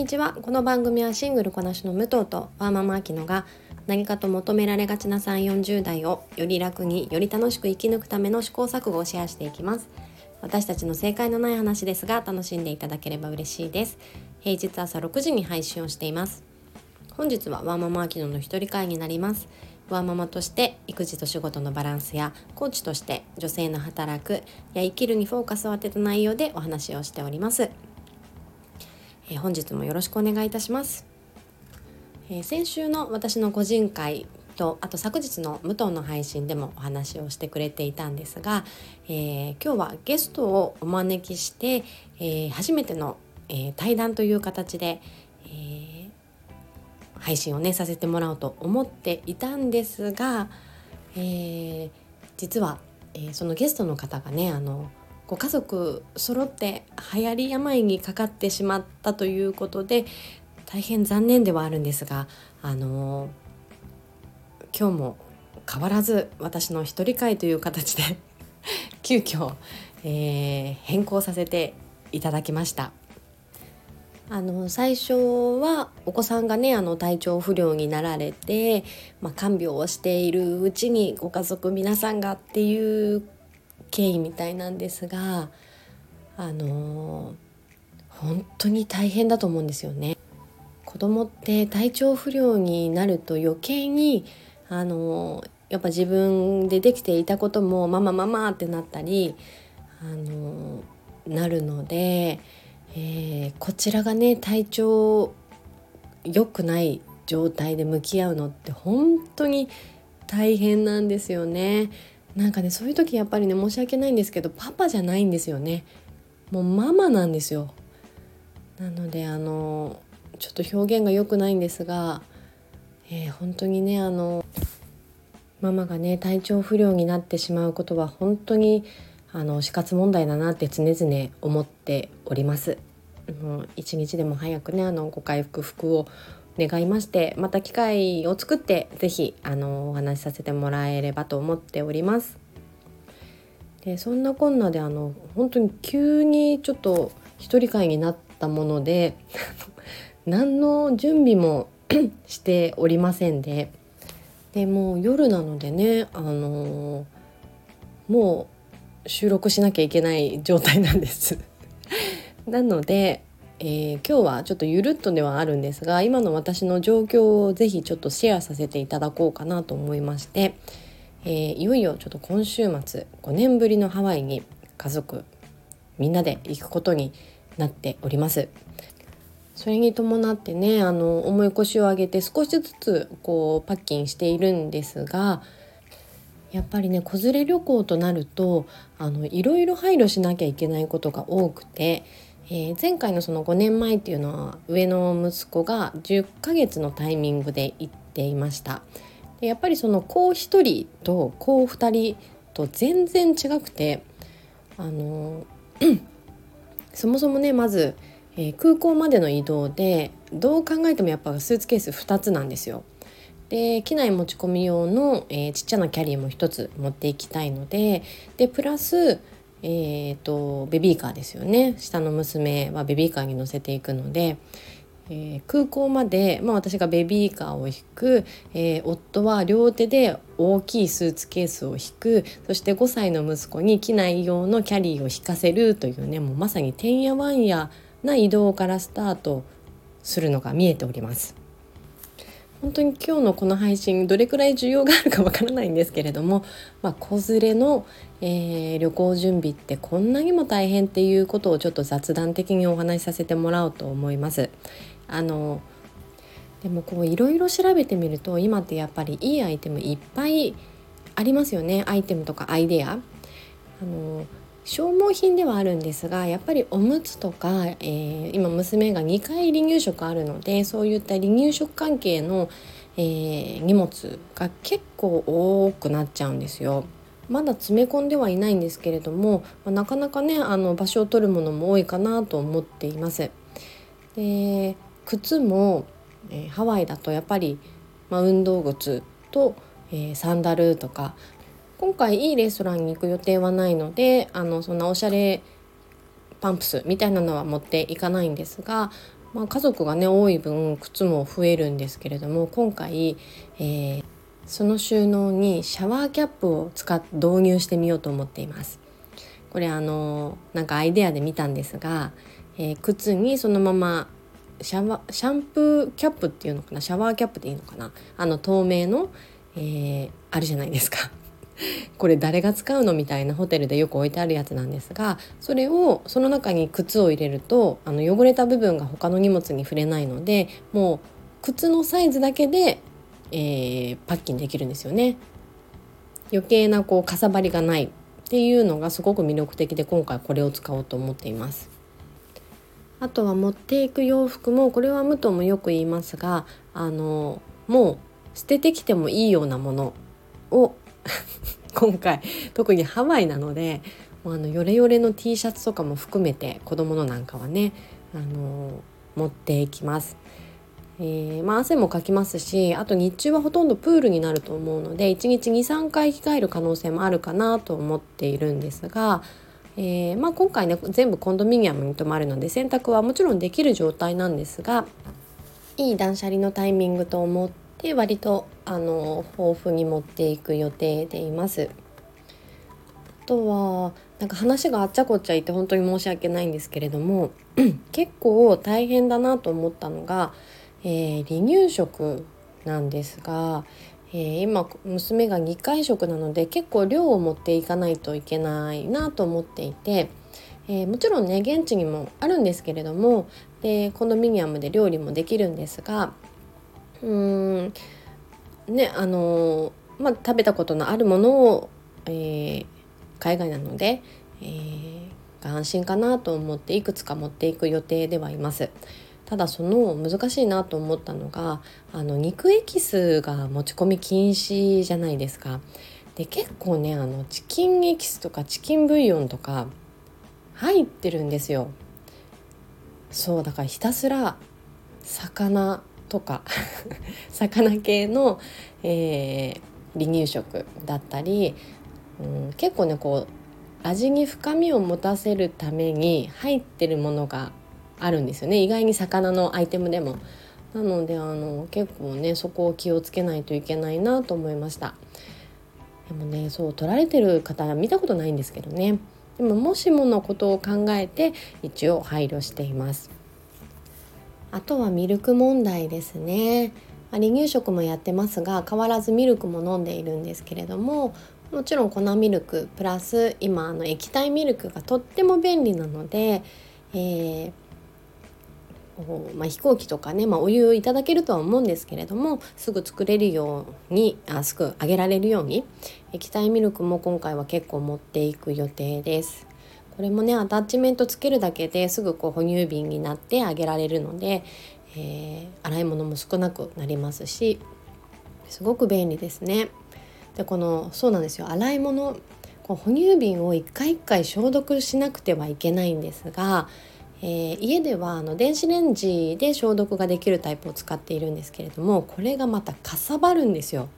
にちは。この番組はシングルこなしの武藤とワーママアキノが何かと求められがちな3 4 0代をより楽により楽しく生き抜くための試行錯誤をシェアしていきます。私たちの正解のない話ですが楽しんでいただければ嬉しいです。平日朝6時に配信をしています。本日はワーママアキノの一人会になります。ワーママとして育児と仕事のバランスやコーチとして女性の働くや生きるにフォーカスを当てた内容でお話をしております。え本日もよろしくお願いいたします、え先週の私の個人会とあと昨日の武藤の配信でもお話をしてくれていたんですが、えー、今日はゲストをお招きして、えー、初めての、えー、対談という形で、え配信をねさせてもらおうと思っていたんですが、え実は、えそのゲストの方がねあのご家族揃って流行り病にかかってしまったということで大変残念ではあるんですがあの今日も変わらず私の一人会という形で 急遽、えー、変更させていただきました。あの最初はお子さんがねあの体調不良になられて、まあ、看病をしているうちにご家族皆さんがっていう経緯みたいなんですがあの本当に大変だと思うんですよね。子供って体調不良になると余計にあのやっぱ自分でできていたこともママママってなったりあのなるので、えー、こちらがね体調良くない状態で向き合うのって本当に大変なんですよね。なんかねそういう時やっぱりね申し訳ないんですけどパパじゃないんですよねもうママなんですよなのであのちょっと表現が良くないんですが、えー、本当にねあのママがね体調不良になってしまうことは本当にあの死活問題だなって常々思っております。一日でも早くねあのご回復服を願いましてまた機会を作って是非あのお話しさせてもらえればと思っております。でそんなこんなであの本当に急にちょっと一人会になったもので 何の準備も しておりませんででもう夜なのでねあのもう収録しなきゃいけない状態なんです なのでえー、今日はちょっとゆるっとではあるんですが今の私の状況をぜひちょっとシェアさせていただこうかなと思いまして、えー、いよいよちょっと今週末5年ぶりのハワイに家族みんなで行くことになっております。それに伴ってねあの重い腰を上げて少しずつこうパッキンしているんですがやっぱりね子連れ旅行となるとあのいろいろ配慮しなきゃいけないことが多くてえー、前回のその5年前っていうのは上の息子が10ヶ月のタイミングで行っていましたでやっぱりその子1人と子2人と全然違くてあの そもそもねまず、えー、空港までの移動でどう考えてもやっぱスーツケース2つなんですよ。で機内持ち込み用の、えー、ちっちゃなキャリーも1つ持っていきたいのででプラスえーと、ベビーカーですよね下の娘はベビーカーに乗せていくので、えー、空港まで、まあ、私がベビーカーを引く、えー、夫は両手で大きいスーツケースを引くそして5歳の息子に機内用のキャリーを引かせるというねもうまさにてんやわんやな移動からスタートするのが見えております。本当に今日のこの配信どれくらい需要があるかわからないんですけれども、まあ、子連れの、えー、旅行準備ってこんなにも大変っていうことをちょっと雑談的にお話しさせてもらおうと思います。あのでもこういろいろ調べてみると今ってやっぱりいいアイテムいっぱいありますよねアイテムとかアイデア。あの消耗品ではあるんですがやっぱりおむつとか、えー、今娘が2回離乳食あるのでそういった離乳食関係の、えー、荷物が結構多くなっちゃうんですよ。まだ詰め込んではいないんですけれども、なかなかねあの場所を取るものも多いかなと思っています。で靴も、えー、ハワイだとやっぱり、ま、運動靴と、えー、サンダルとか今回いいレストランに行く予定はないのであのそんなおしゃれパンプスみたいなのは持っていかないんですがまあ、家族がね多い分靴も増えるんですけれども今回、えー、その収納にシャワーキャップを使っ導入してみようと思っています。これあのなんかアイデアで見たんですが、えー、靴にそのままシャワシャンプーキャップっていうのかなシャワーキャップでいいのかなあの透明の、えー、あるじゃないですかこれ誰が使うのみたいなホテルでよく置いてあるやつなんですがそれをその中に靴を入れるとあの汚れた部分が他の荷物に触れないのでもう靴のサイズだけで、えー、パッキンできるんですよね。余計なこうかさばりがないっていうのがすごく魅力的で今回これを使おうと思っています。あとは持っていく洋服もこれは武藤もよく言いますがあのもう捨ててきてもいいようなものを 今回特にハワイなのであのヨレヨレの T シャツとかも含めて子供のなんかはねあの持っていきます。えー、まあ、汗もかきますしあと日中はほとんどプールになると思うので1日23回着替える可能性もあるかなと思っているんですが、えー、まあ、今回ね全部コンドミニアムに泊まるので洗濯はもちろんできる状態なんですがいい断捨離のタイミングと思って割とあの豊富に持っていく予定でいます。あとはなんか話があっちゃこっちゃいって本当に申し訳ないんですけれども 結構大変だなと思ったのが、えー、離乳食なんですが、えー、今娘が2回食なので結構量を持っていかないといけないなと思っていて、えー、もちろんね現地にもあるんですけれどもでコンドミニアムで料理もできるんですがうーんねあのまあ、食べたことのあるものを、えー、海外なので、えー、安心かなと思っていくつか持っていく予定ではいます。ただその難しいなと思ったのがあの肉エキスが持ち込み禁止じゃないですか。で結構ねあのチキンエキスとかチキンブイヨンとか入ってるんですよ。そうだからひたすら魚とか 魚系の、えー、離乳食だったり、うん、結構ねこう味に深みを持たせるために入ってるものがあるんですよね。意外に魚のアイテムでも。なのであの結構ねそこを気をつけないといけないなと思いました。でもねそう取られてる方は見たことないんですけどね。でももしものことを考えて一応配慮しています。あとはミルク問題ですね離乳食もやってますが変わらずミルクも飲んでいるんですけれどももちろん粉ミルクプラス今あの液体ミルクがとっても便利なので、えーまあ、飛行機とかね、まあ、お湯をいただけるとは思うんですけれどもすぐ作れるようにあすぐ揚げられるように液体ミルクも今回は結構持っていく予定です。これもねアタッチメントつけるだけですぐこう哺乳瓶になってあげられるので、えー、洗い物も少なくなりますしすごく便利ですね。でこのそうなんですよ洗い物こう哺乳瓶を一回一回消毒しなくてはいけないんですがえー、家ではあの電子レンジで消毒ができるタイプを使っているんですけれどもこれがまたかさばるんですよ。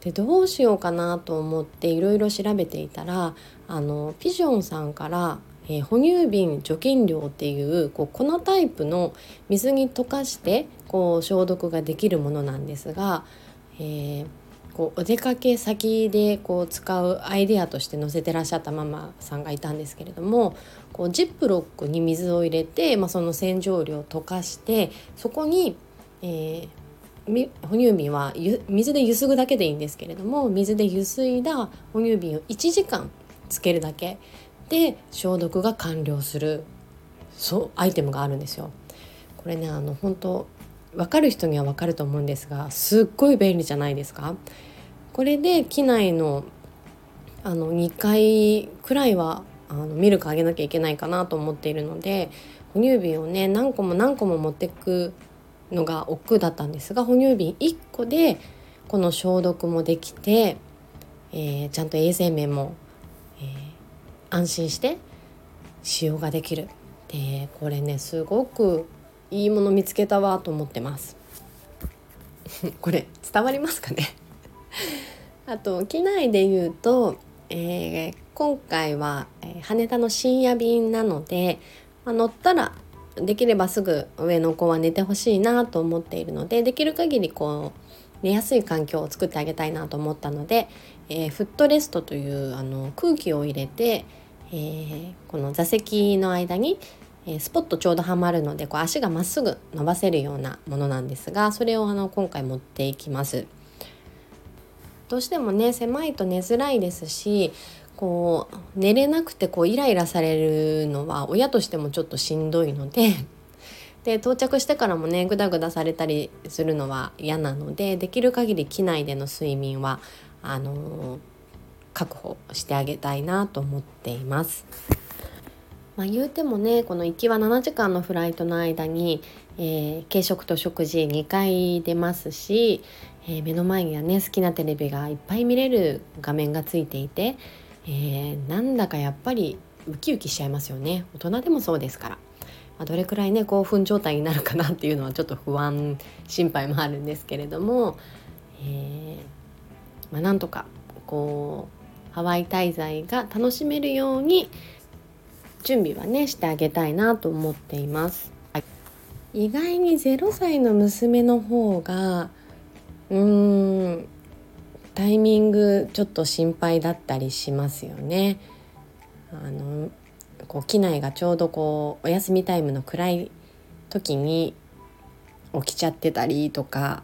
でどうしようかなと思っていろいろ調べていたらあのピジョンさんから、えー、哺乳瓶除菌料っていうこう粉タイプの水に溶かしてこう消毒ができるものなんですが、えー、こうお出かけ先でこう使うアイデアとして載せてらっしゃったママさんがいたんですけれどもこうジップロックに水を入れて、まあ、その洗浄料を溶かしてそこに、えー、哺乳瓶は水でゆすぐだけでいいんですけれども水でゆすいだ哺乳瓶を1時間つけるだけで消毒が完了するそうアイテムがあるんですよ。これねあの本当分かる人には分かると思うんですがすっごい便利じゃないですかこれで機内のあの2回くらいはあのミルクあげなきゃいけないかなと思っているので哺乳瓶をね何個も何個も持ってくのが億劫だったんですが哺乳瓶1個でこの消毒もできて、えー、ちゃんと衛生面も、えー、安心して使用ができる。でこれねすごくいいもの見つけたわと思ってます。これ伝わりますかね？あと機内で言うと、えー、今回は、羽田の深夜便なので、まあ、乗ったらできればすぐ上の子は寝てほしいなと思っているのでできる限りこう寝やすい環境を作ってあげたいなと思ったので、えー、フットレストというあの空気を入れて、えー、この座席の間に、えー、スポットちょうどはまるのでこう足がまっすぐ伸ばせるようなものなんですがそれをあの今回持っていきます。どうしてもね狭いと寝づらいですしこう寝れなくてこうイライラされるのは親としてもちょっとしんどいので で到着してからもねグダグダされたりするのは嫌なのでできる限り機内での睡眠はあのー、確保してあげたいなと思っています。まあ、言うてもねこの行きは7時間のフライトの間に、えー、軽食と食事2回出ますし、えー、目の前にはね好きなテレビがいっぱい見れる画面がついていて、えー、なんだかやっぱりウキウキしちゃいますよね大人でもそうですから。まあ、どれくらいね興奮状態になるかなっていうのはちょっと不安心配もあるんですけれども、えーまあ、なんとかこうハワイ滞在が楽しめるように準備はねしてあげたいなと思っています。意外に0歳の娘の方がうーんグちょっと心配だったりしますよね。あのこう機内がちょうどこうお休みタイムの暗い時に起きちゃってたりとか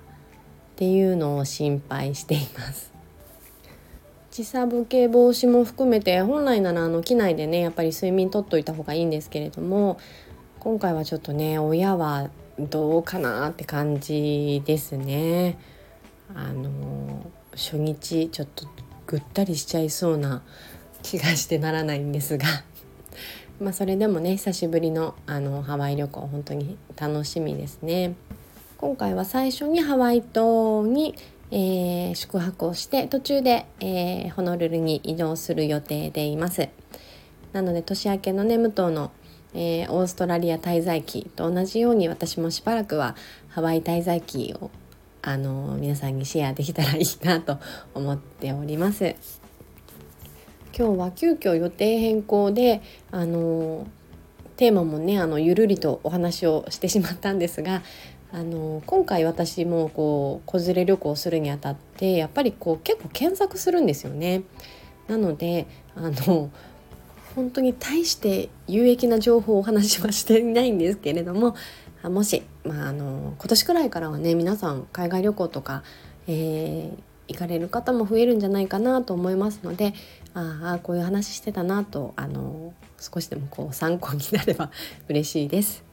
っていうのを心配しています。時差ボケ防止も含めて本来ならあの機内でねやっぱり睡眠とっといた方がいいんですけれども今回はちょっとね親はどうかなって感じですね。あの初日ちょっとぐったりしちゃいそうな気がしてならないんですが まあそれでもね久しぶりのあのハワイ旅行本当に楽しみですね。今回は最初にハワイ島に、えー、宿泊をして途中で、えー、ホノルルに移動する予定でいます。なので年明けのね武藤の、えー、オーストラリア滞在期と同じように私もしばらくはハワイ滞在期をあの皆さんにシェアできたらいいなと思っております。今日は急遽予定変更であのテーマもねあのゆるりとお話をしてしまったんですがあの今回私もこう子連れ旅行するにあたってやっぱりこう結構検索するんですよね。なのであの本当に大して有益な情報をお話はしていないんですけれどももし、まあ、あの今年くらいからはね皆さん海外旅行とか、えー、行かれる方も増えるんじゃないかなと思いますのでああこういう話してたなとあの少しでもこう参考になれば 嬉しいです。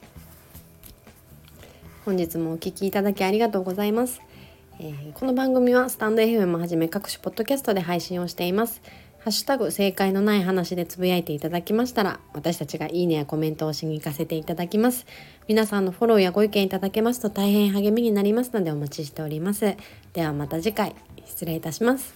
本日もお聴きいただきありがとうございます。えー、この番組はスタンド FM をはじめ各種ポッドキャストで配信をしています。ハッシュタグ正解のない話でつぶやいていただきましたら、私たちがいいねやコメントをしに行かせていただきます。皆さんのフォローやご意見いただけますと大変励みになりますのでお待ちしております。ではまた次回、失礼いたします。